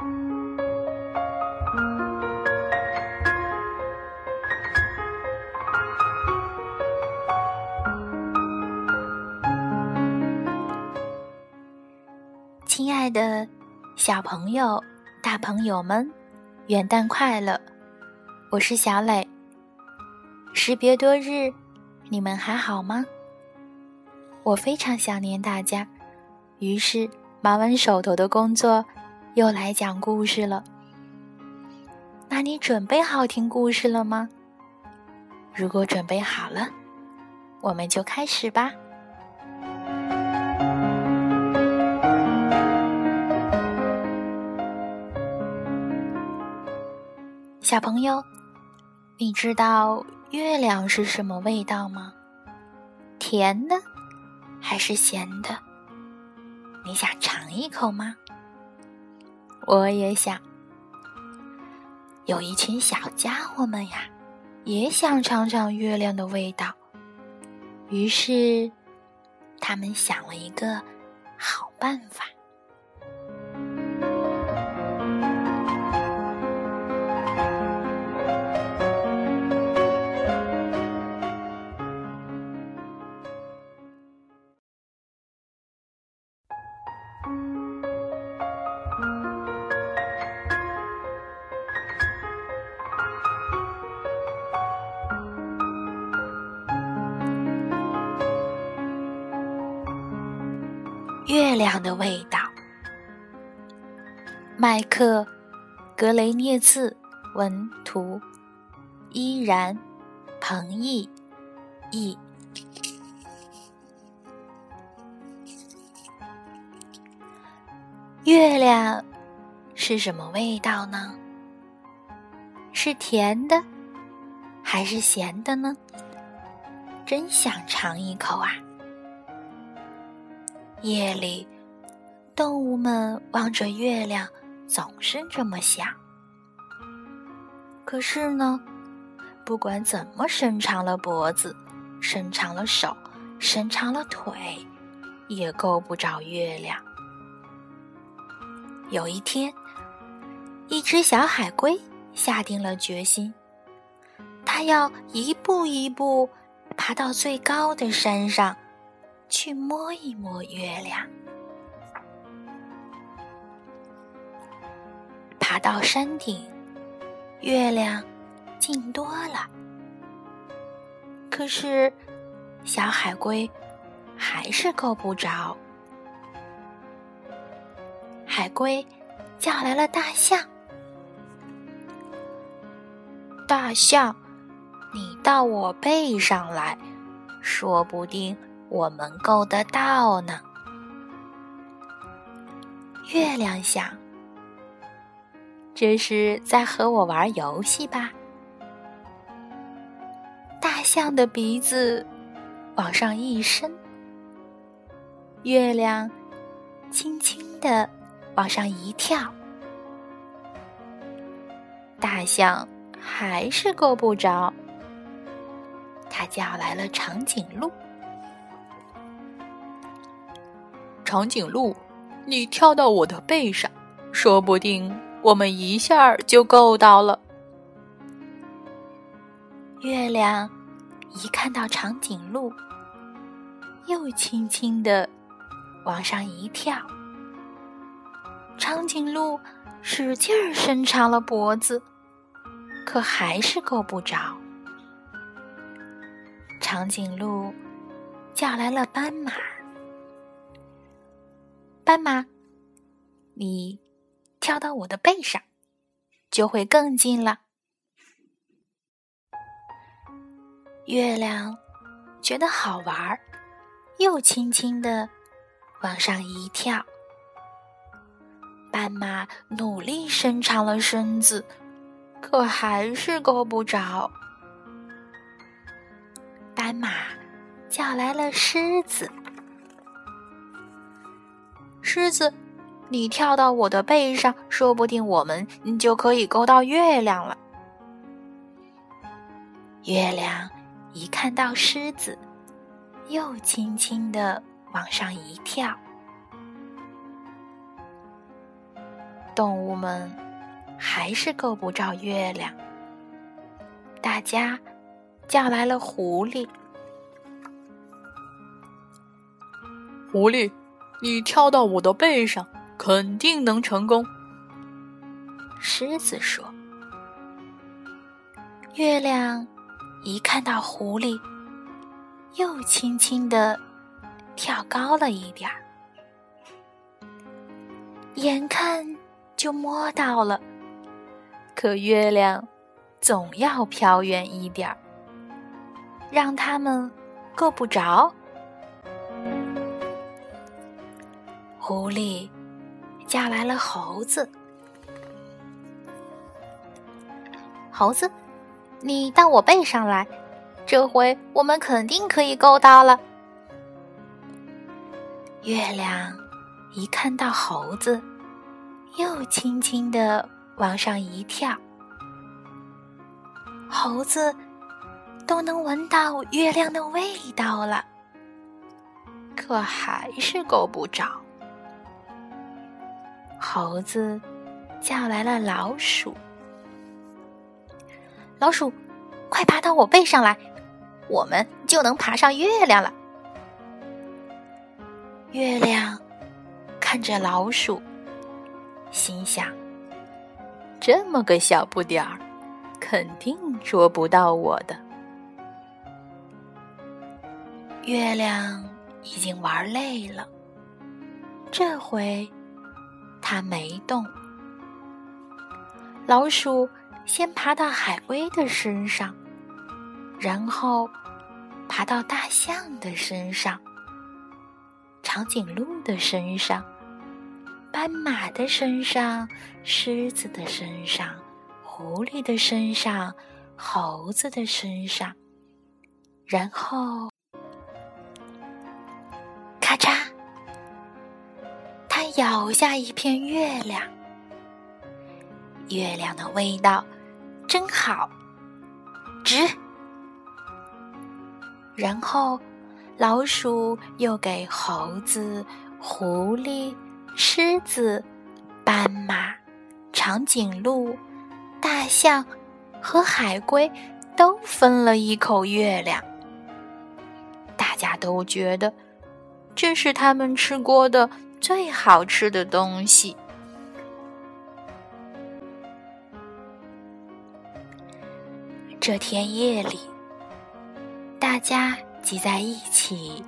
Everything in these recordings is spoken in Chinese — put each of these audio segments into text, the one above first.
亲爱的，小朋友、大朋友们，元旦快乐！我是小磊。时别多日，你们还好吗？我非常想念大家，于是忙完手头的工作，又来讲故事了。那你准备好听故事了吗？如果准备好了，我们就开始吧。小朋友，你知道月亮是什么味道吗？甜的还是咸的？你想尝一口吗？我也想。有一群小家伙们呀，也想尝尝月亮的味道。于是，他们想了一个好办法。月亮的味道。麦克·格雷涅茨文图，依然，彭毅译。月亮是什么味道呢？是甜的，还是咸的呢？真想尝一口啊！夜里，动物们望着月亮，总是这么想。可是呢，不管怎么伸长了脖子，伸长了手，伸长了腿，也够不着月亮。有一天，一只小海龟下定了决心，它要一步一步爬到最高的山上。去摸一摸月亮，爬到山顶，月亮近多了。可是，小海龟还是够不着。海龟叫来了大象：“大象，你到我背上来，说不定。”我们够得到呢。月亮想：“这是在和我玩游戏吧？”大象的鼻子往上一伸，月亮轻轻的往上一跳，大象还是够不着。他叫来了长颈鹿。长颈鹿，你跳到我的背上，说不定我们一下就够到了。月亮一看到长颈鹿，又轻轻的往上一跳。长颈鹿使劲儿伸长了脖子，可还是够不着。长颈鹿叫来了斑马。斑马，你跳到我的背上，就会更近了。月亮觉得好玩儿，又轻轻的往上一跳。斑马努力伸长了身子，可还是够不着。斑马叫来了狮子。狮子，你跳到我的背上，说不定我们就可以够到月亮了。月亮一看到狮子，又轻轻的往上一跳。动物们还是够不着月亮。大家叫来了狐狸。狐狸，你跳到我的背上，肯定能成功。狮子说。月亮一看到狐狸，又轻轻地跳高了一点儿，眼看就摸到了，可月亮总要飘远一点儿，让他们够不着。狐狸叫来了猴子，猴子。你到我背上来，这回我们肯定可以够到了。月亮一看到猴子，又轻轻地往上一跳，猴子都能闻到月亮的味道了，可还是够不着。猴子叫来了老鼠。老鼠，快爬到我背上来，我们就能爬上月亮了。月亮看着老鼠，心想：这么个小不点儿，肯定捉不到我的。月亮已经玩累了，这回它没动。老鼠。先爬到海龟的身上，然后爬到大象的身上、长颈鹿的身上、斑马的身上、狮子的身上、狐狸的身上、猴子的身上，然后咬下一片月亮。月亮的味道真好，值。然后，老鼠又给猴子、狐狸、狮子、斑马、长颈鹿、大象和海龟都分了一口月亮。大家都觉得这是他们吃过的最好吃的东西。这天夜里，大家挤在一起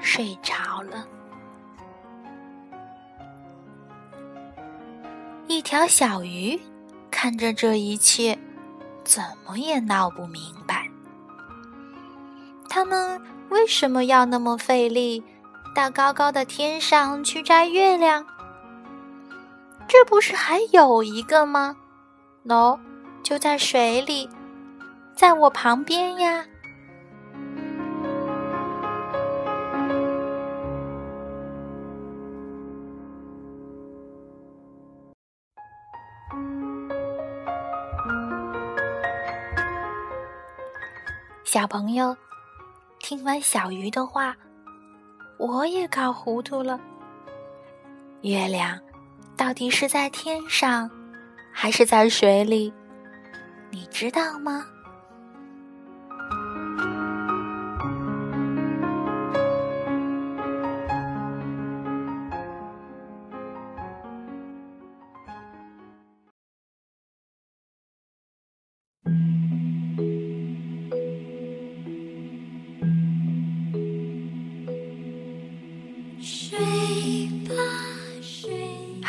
睡着了。一条小鱼看着这一切，怎么也闹不明白：他们为什么要那么费力，到高高的天上去摘月亮？这不是还有一个吗？喏，就在水里。在我旁边呀，小朋友，听完小鱼的话，我也搞糊涂了。月亮到底是在天上，还是在水里？你知道吗？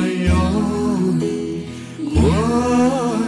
有你，我。